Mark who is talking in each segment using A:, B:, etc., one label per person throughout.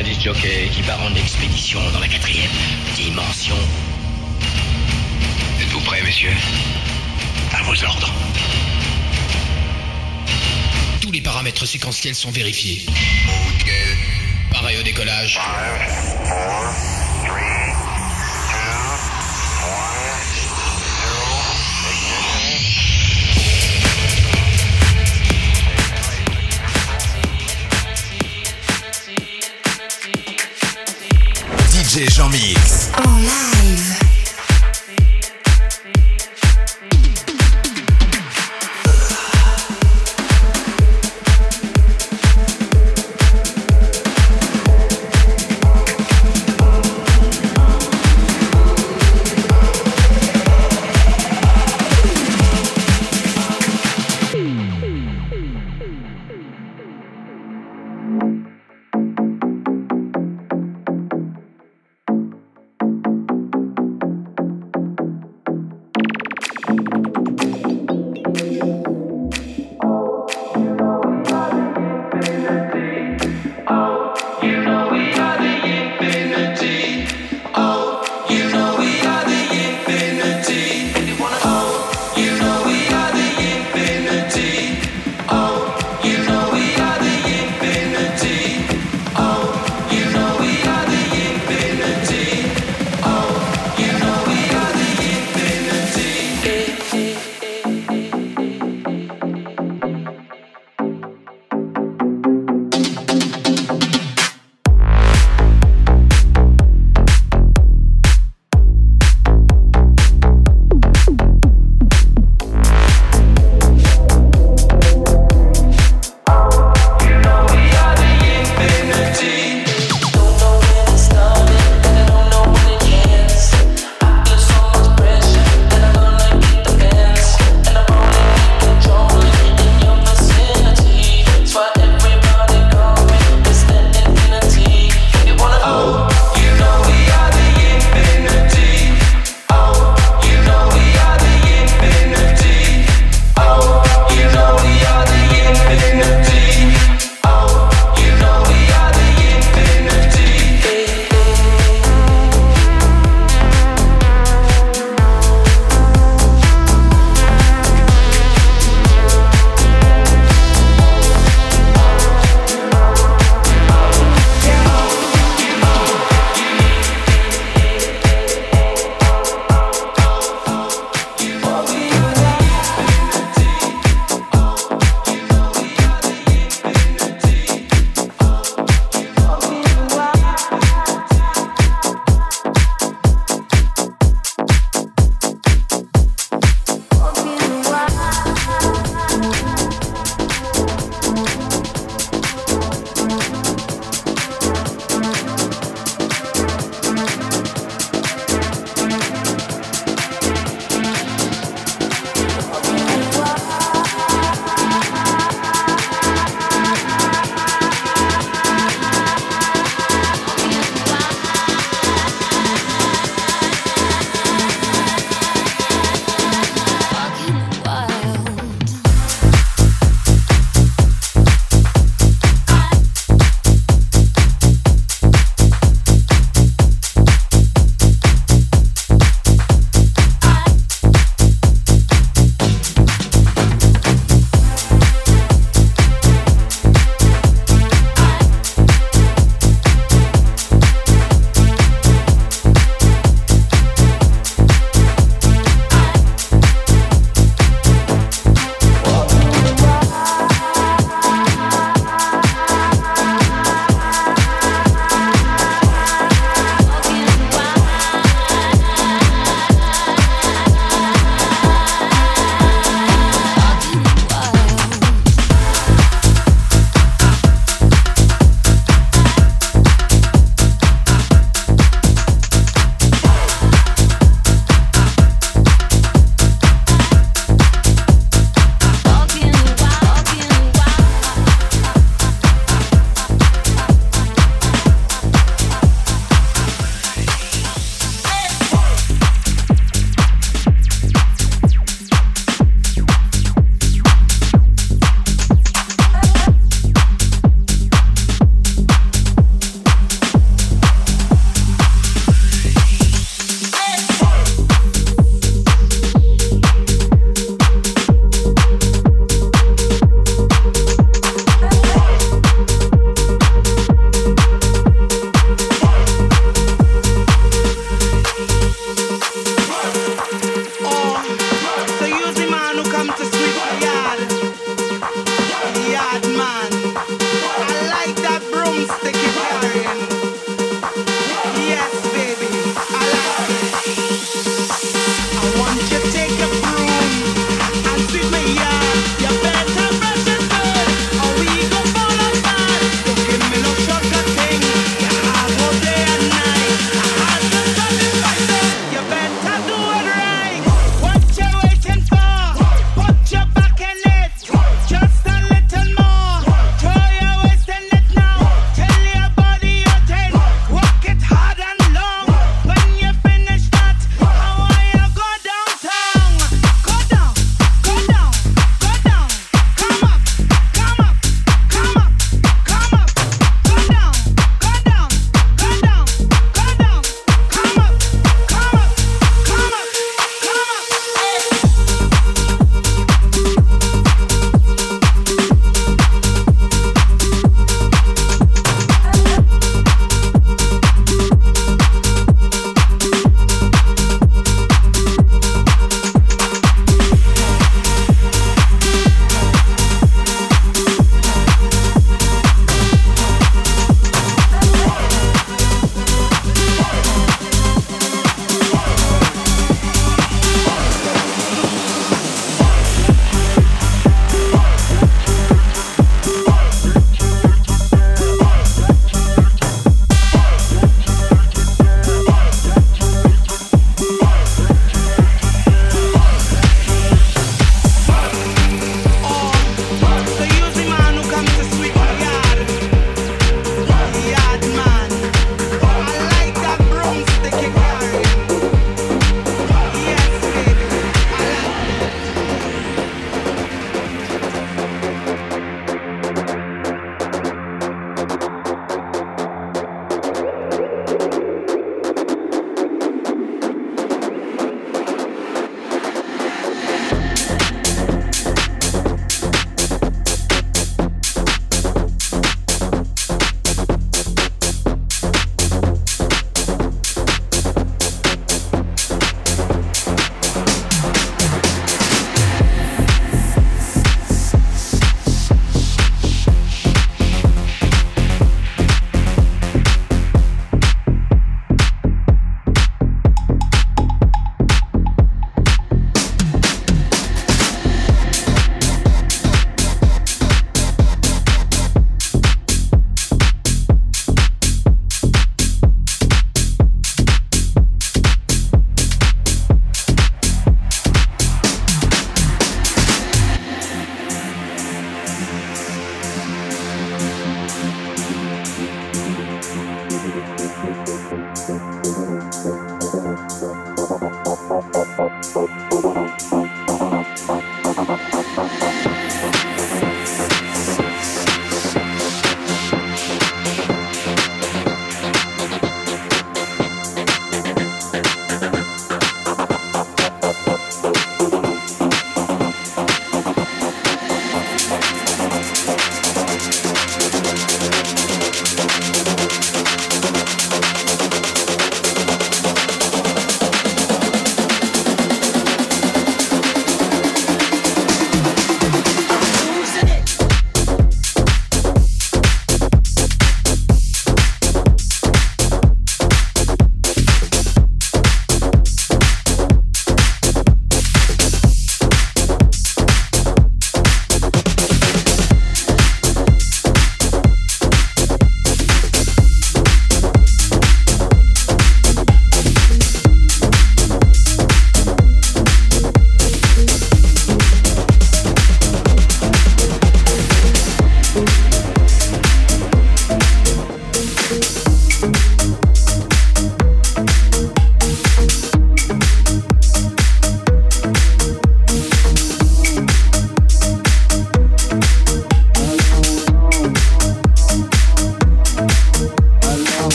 A: un qui part en expédition dans la quatrième dimension.
B: Êtes-vous prêts, messieurs?
A: À vos ordres.
C: Tous les paramètres séquentiels sont vérifiés. Pareil au décollage.
D: DJ Jean-Mix.
E: En live.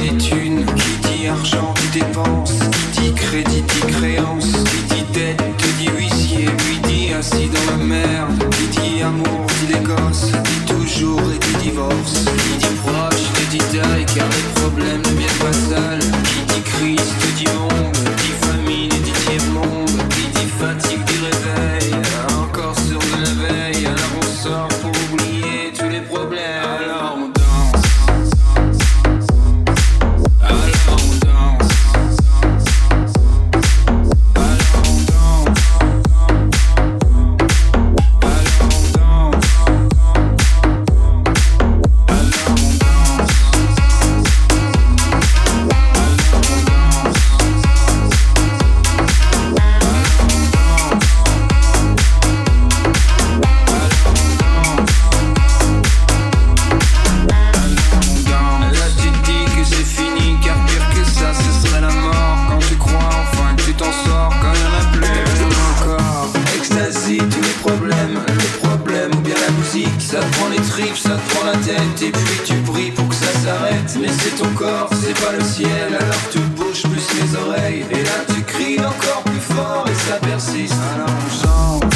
B: des thunes, qui dit argent, qui dépend. Et puis tu pries pour que ça s'arrête. Mais c'est ton corps, c'est pas le ciel, alors tu bouges plus les oreilles. Et là tu cries encore plus fort et ça persiste. Alors on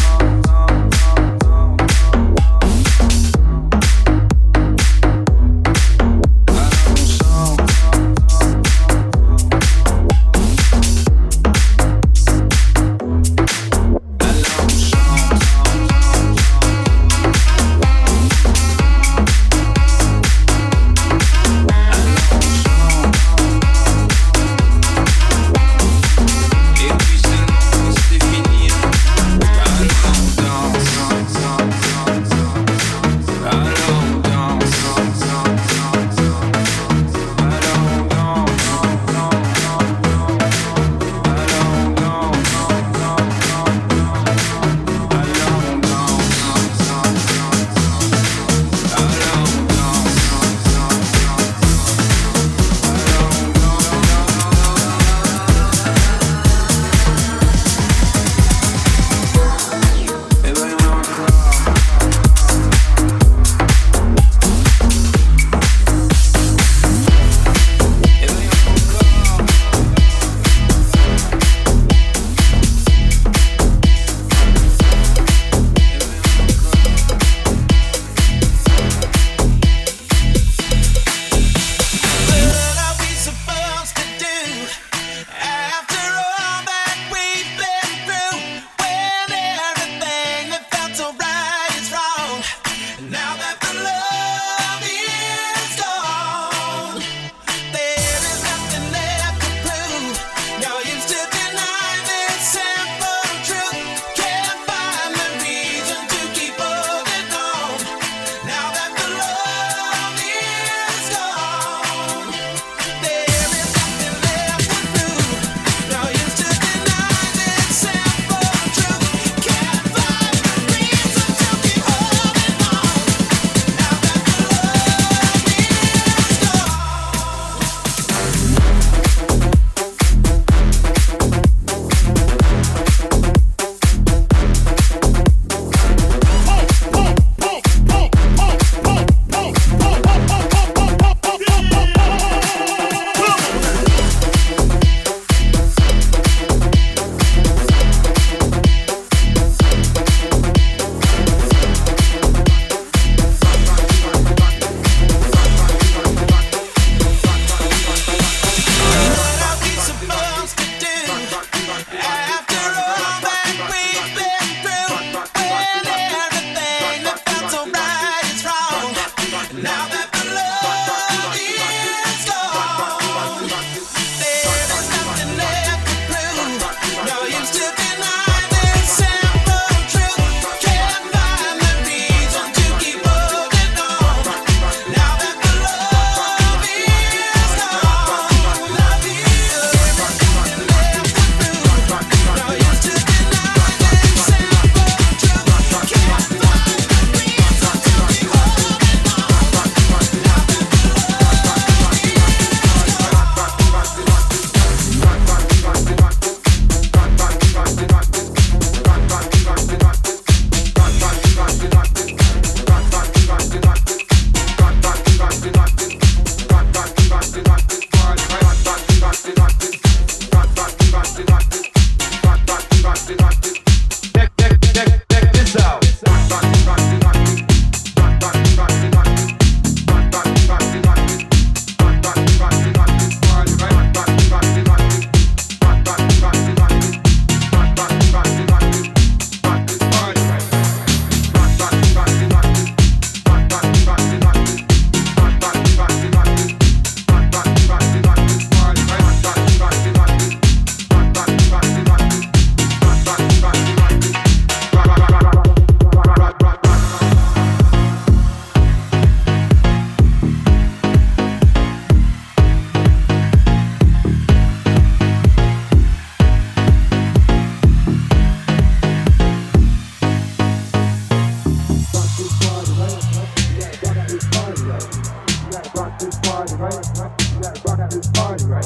E: rock this party, right?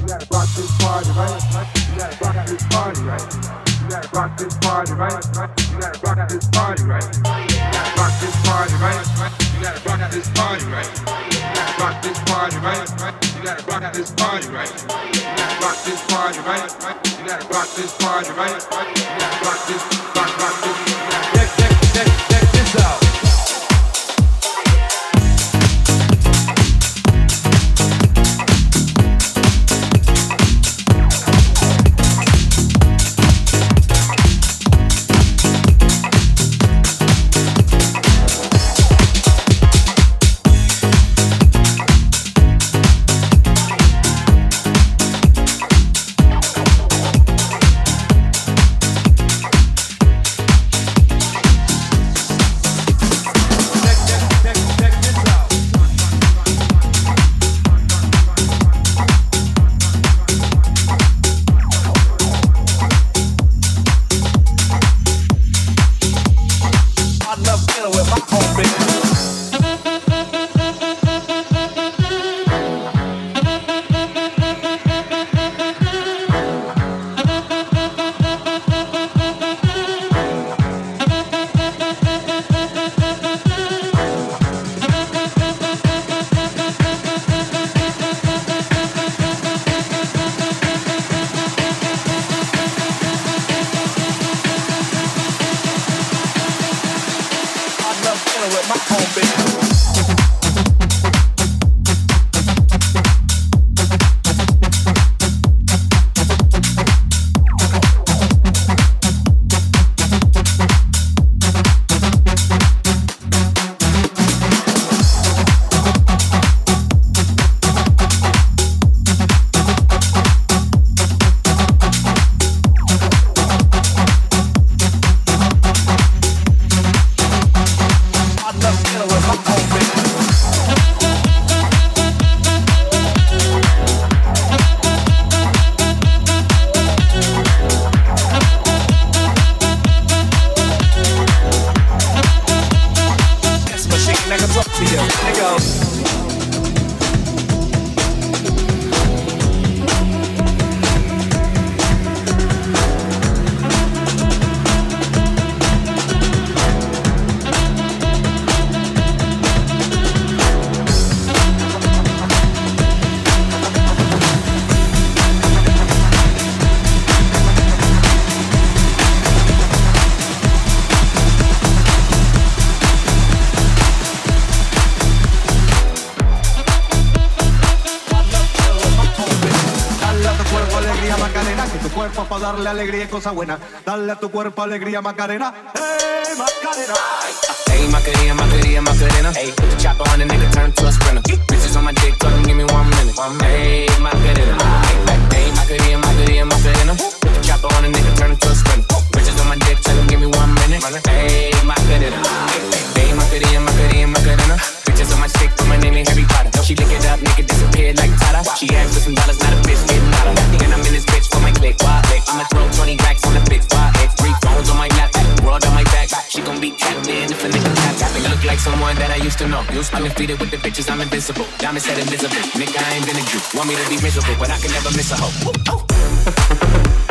E: You gotta rock this party, right? You gotta rock this rock rock this
F: alegría cosa buena. Dale a tu cuerpo alegría, Macarena.
G: Hey, Macarena. Hey, Macarena, Macarena, Macarena. Hey, put the chopper on the nigga, turn to a sprinter. Bitches on my dick, him give me one minute. Hey, Macarena. Hey, Macarena, Macarena, Macarena. Put the chopper on the nigga, turn to a sprinter. Bitches on my dick, him give me one minute. Hey, Macarena. Hey, Macarena, Macarena, Macarena. Bitches on my stick, put my name in Harry Potter. She lick it up, nigga disappeared like Tata. She asked for some dollars, not a bitch getting out of. And I'm in this bitch for my click. Why? I'ma throw 20 racks on the big spot. Three phones on my lap, world on my back. She gon' be tapped if a nigga tap tapping. Look like someone that I used to know. Used undefeated with the bitches, I'm invincible. Diamond said invisible. Nigga, I ain't been a Jew. Want me to be miserable, but I can never miss a hoe. Oh.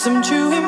H: some true